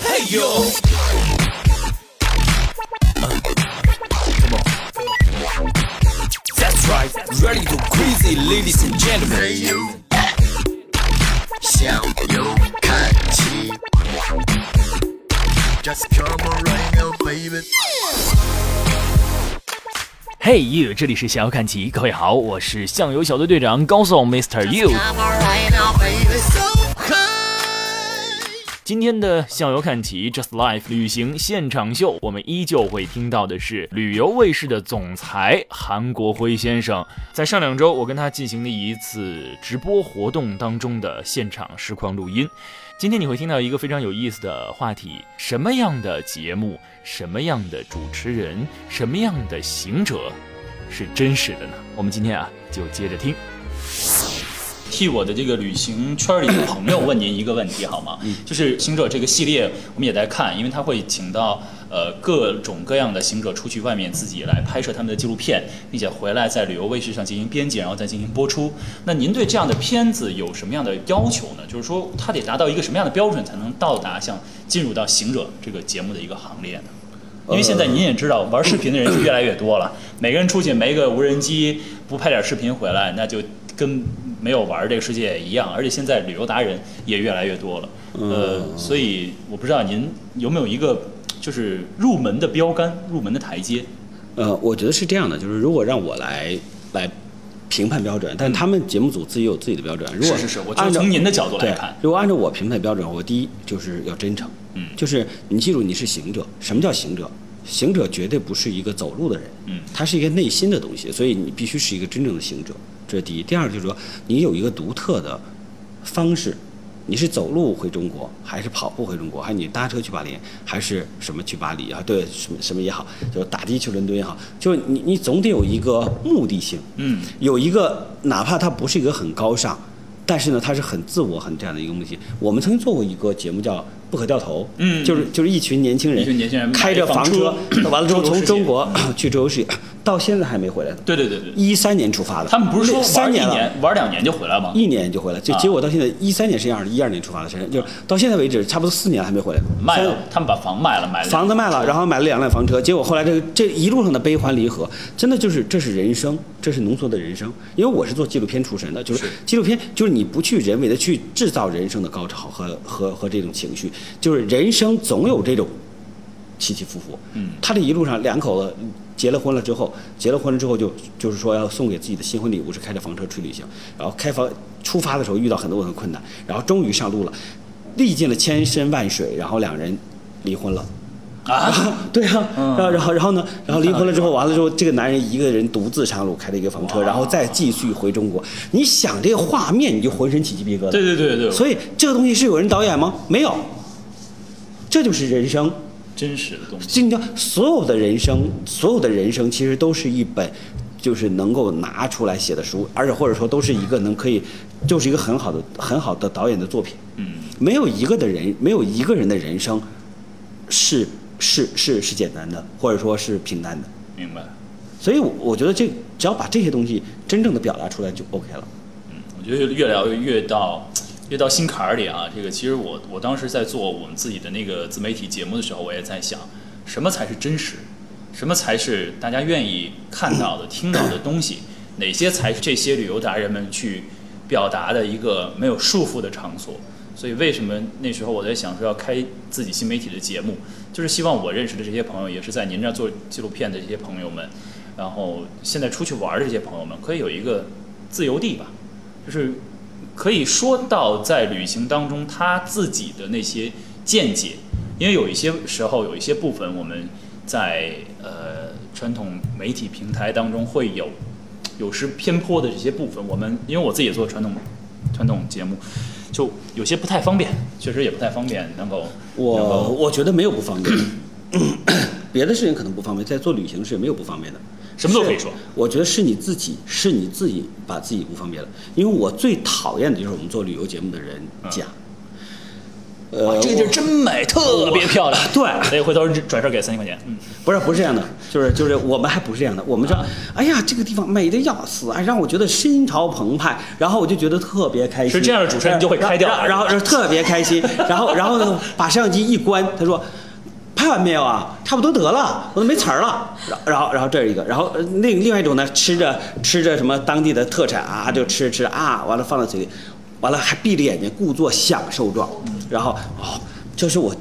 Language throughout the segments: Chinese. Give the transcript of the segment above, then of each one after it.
Hey yo. Come on. That's right. Ready to crazy, ladies and gentlemen. 向右看齐，Just come on right now, baby。嘿 you，这里是想要看齐，各位好，我是向游小队队长高颂 Mr. You。 今天的向游看齐 Just Life 旅行现场秀，我们依旧会听到的是旅游卫视的总裁韩国辉先生。在上两周，我跟他进行的一次直播活动当中的现场实况录音。今天你会听到一个非常有意思的话题：什么样的节目，什么样的主持人，什么样的行者是真实的呢？我们今天啊，就接着听。替我的这个旅行圈里的朋友问您一个问题好吗？就是行者这个系列我们也在看，因为他会请到呃各种各样的行者出去外面自己来拍摄他们的纪录片，并且回来在旅游卫视上进行编辑，然后再进行播出。那您对这样的片子有什么样的要求呢？就是说它得达到一个什么样的标准才能到达像进入到行者这个节目的一个行列呢？因为现在您也知道，玩视频的人就越来越多了，每个人出去没个无人机，不拍点视频回来，那就跟没有玩这个世界一样。而且现在旅游达人也越来越多了，呃，所以我不知道您有没有一个就是入门的标杆、入门的台阶。呃，我觉得是这样的，就是如果让我来来评判标准，但他们节目组自己有自己的标准。如果是是是我就按照从您的角度来看如果按照我评判标准，我第一就是要真诚，嗯就是你记住你是行者，什么叫行者？行者绝对不是一个走路的人，嗯他是一个内心的东西，所以你必须是一个真正的行者，这是第一。第二就是说你有一个独特的方式，你是走路回中国，还是跑步回中国，还是你搭车去巴黎，还是什么去巴黎啊？对，什么什么也好，就打的去伦敦也好，就是你你总得有一个目的性，嗯，有一个哪怕它不是一个很高尚，但是呢，它是很自我很这样的一个目的性。我们曾经做过一个节目叫《不可掉头》，嗯就是就是一群年轻人，一群年轻人开着房车，完了之后从中国 去周游世界，到现在还没回来呢。对对对对，一三年出发的，他们不是说三年了。玩一年、玩两年就回来吗？一年就回来，就啊结果到现在一三年是这样的，一二年出发的，是就是到现在为止差不多四年还没回来。三卖了，他们把房卖了，买了房子卖了，然后买了两辆房车，结果后来这个这一路上的悲欢离合，真的就是这是人生，这是浓缩的人生。因为我是做纪录片出身的，就是是纪录片就是你不去人为的去制造人生的高潮和和和这种情绪，就是人生总有这种起起伏伏。嗯他这一路上两口子结了婚了之后，结了婚了之后就就是说要送给自己的新婚礼物是开着房车去旅行，然后开房出发的时候遇到很多很多困难，然后终于上路了，历尽了千山万水，然后两人离婚了。啊，对啊，嗯然后然后然后呢，然后离婚了之后，完了之后，这个男人一个人独自上路开了一个房车，然后再继续回中国。你想这个画面，你就浑身起鸡皮疙瘩。对对对对，所以这个东西是有人导演吗？没有，这就是人生。真实的东西。就你知道，所有的人生，所有的人生其实都是一本，就是能够拿出来写的书，而且或者说都是一个能可以，就是一个很好的很好的导演的作品。嗯，没有一个的人，没有一个人的人生是是是是简单的，或者说是平淡的。明白。所以我，我觉得这只要把这些东西真正的表达出来就 OK 了。嗯我觉得越聊越到越到心坎儿里啊。这个其实我我当时在做我们自己的那个自媒体节目的时候，我也在想，什么才是真实，什么才是大家愿意看到的、听到的东西，哪些才是这些旅游达人们去表达的一个没有束缚的场所。所以为什么那时候我在想说要开自己新媒体的节目，就是希望我认识的这些朋友，也是在您这儿做纪录片的这些朋友们，然后现在出去玩儿的这些朋友们，可以有一个自由地吧，就是可以说到在旅行当中他自己的那些见解，因为有一些时候有一些部分我们在呃传统媒体平台当中会有有时偏颇的这些部分，我们因为我自己也做传统传统节目，就有些不太方便，确实也不太方便能够能我够我觉得没有不方便，别的事情可能不方便，在做旅行是没有不方便的。什么都可以说我觉得是你自己，是你自己把自己不方便了。因为我最讨厌的就是我们做旅游节目的人嗯讲，呃，这个地儿真美，特别漂亮。对 所以回头转身给三千块钱。嗯，不是不是这样的，就是就是我们还不是这样的，我们说，哎呀，这个地方美的要死，哎，让我觉得心潮澎湃，然后我就觉得特别开心。是这样的主持人就会开掉然后然后然后特别开心，然后然后呢，把摄像机一关，他说。拍完没有啊？差不多得了，我都没词儿了。然后然后这是一个，然后另另外一种呢，吃着吃着什么当地的特产啊，就吃吃啊，完了放到嘴里，完了还闭着眼睛故作享受状，然后哦，这是我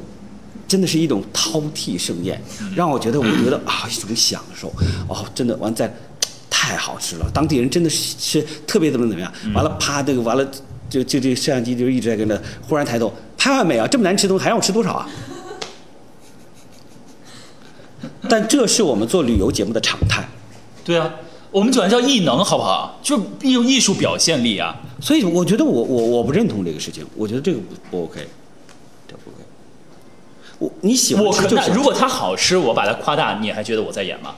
真的是一种饕餮盛宴，让我觉得我觉得啊一种享受哦，真的完再太好吃了，当地人真的是是特别怎么怎么样，完了啪这个完了就就这摄像机就一直在跟着，忽然抬头拍完没啊？这么难吃的东西还让我吃多少啊？但这是我们做旅游节目的常态，对啊，我们管它叫艺能，好不好？就艺艺术表现力啊。所以我觉得我我我不认同这个事情，我觉得这个不不 OK，这不 OK。我你喜欢我可吃就行那如果它好吃，我把它夸大，你还觉得我在演吗？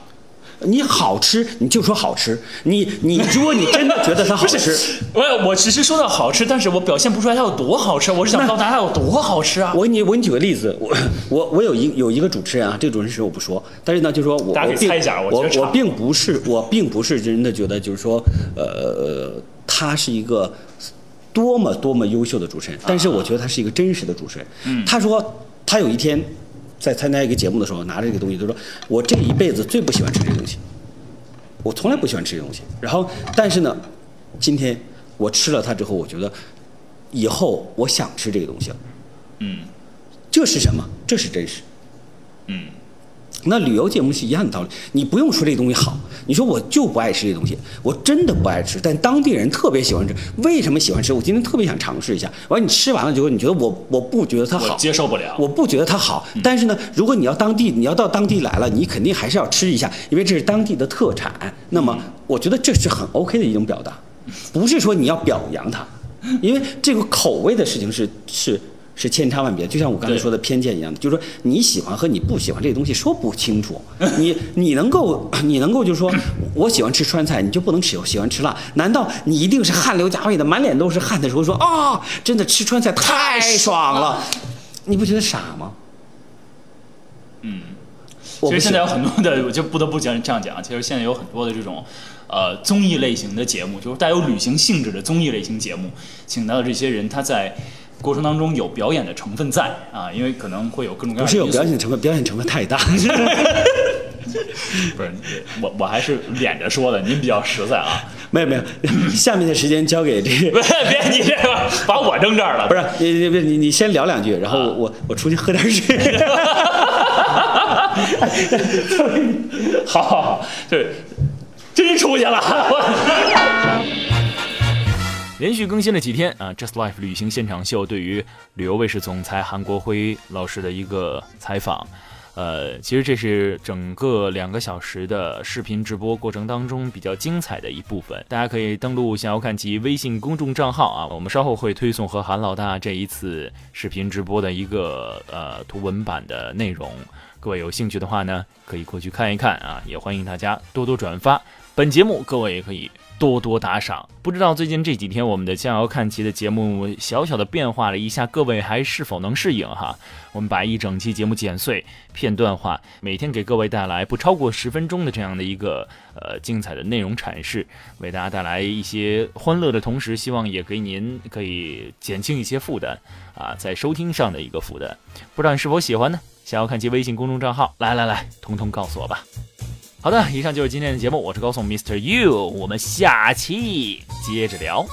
你好吃你就说好吃，你你如果你真的觉得它好吃，我我只是说到好吃，但是我表现不出来它有多好吃，我是想那告诉大家它有多好吃啊。我给你我给你举个例子，我我我有一有一个主持人啊，这个主持人是我不说，但是呢，就是说我大家可以猜一下我我并不是我并不是真的觉得就是说呃他是一个多么多么优秀的主持人，但是我觉得他是一个真实的主持人。嗯他说他有一天在参加一个节目的时候拿着这个东西，他说我这一辈子最不喜欢吃这个东西，我从来不喜欢吃这个东西。然后但是呢，今天我吃了它之后，我觉得以后我想吃这个东西了。嗯这是什么？这是真实。嗯，那旅游节目是一样的道理，你不用说这东西好，你说我就不爱吃这东西，我真的不爱吃，但当地人特别喜欢吃。为什么喜欢吃？我今天特别想尝试一下。完，你吃完了之后，你觉得我我不觉得它好，接受不了。我不觉得它好。但是呢，如果你要当地，你要到当地来了，你肯定还是要吃一下，因为这是当地的特产。那么，我觉得这是很 OK 的一种表达，不是说你要表扬它，因为这个口味的事情是是。是千差万别，就像我刚才说的偏见一样的，就是说你喜欢和你不喜欢这个东西说不清楚。你 你能够你能够就是说我喜欢吃川菜，你就不能吃喜欢吃辣？难道你一定是汗流浃背的，满脸都是汗的时候说啊、真的吃川菜太爽了？你不觉得傻吗？嗯，其实现在有很多的，我就不得不讲这样讲。其实现在有很多的这种，呃，综艺类型的节目，就是带有旅行性质的综艺类型节目，请到的这些人，他在过程当中有表演的成分在啊，因为可能会有各种各样的不是有表演成分，表演成分太大。不是我，我还是敛着说的，您比较实在啊。没有没有，下面的时间交给这个别别，你这个把我扔这儿了，不是你你你你你先聊两句，然后啊我我出去喝点水。好好好，对，真出去了。连续更新了几天啊，Just Life 旅行现场秀对于旅游卫视总裁韩国辉老师的一个采访。呃，其实这是整个两个小时的视频直播过程当中比较精彩的一部分，大家可以登录想要看其微信公众账号啊，我们稍后会推送和韩老大这一次视频直播的一个呃图文版的内容，各位有兴趣的话呢，可以过去看一看啊，也欢迎大家多多转发本节目，各位也可以多多打赏。不知道最近这几天我们的《逍遥看齐》的节目小小的变化了一下，各位还是否能适应哈？我们把一整期节目剪碎、片段化，每天给各位带来不超过十分钟的这样的一个呃精彩的内容阐释，为大家带来一些欢乐的同时，希望也给您可以减轻一些负担啊，在收听上的一个负担。不知道你是否喜欢呢？想要看其微信公众账号，来来来，通通告诉我吧。好的，以上就是今天的节目，我是高颂 Mr. You，我们下期接着聊。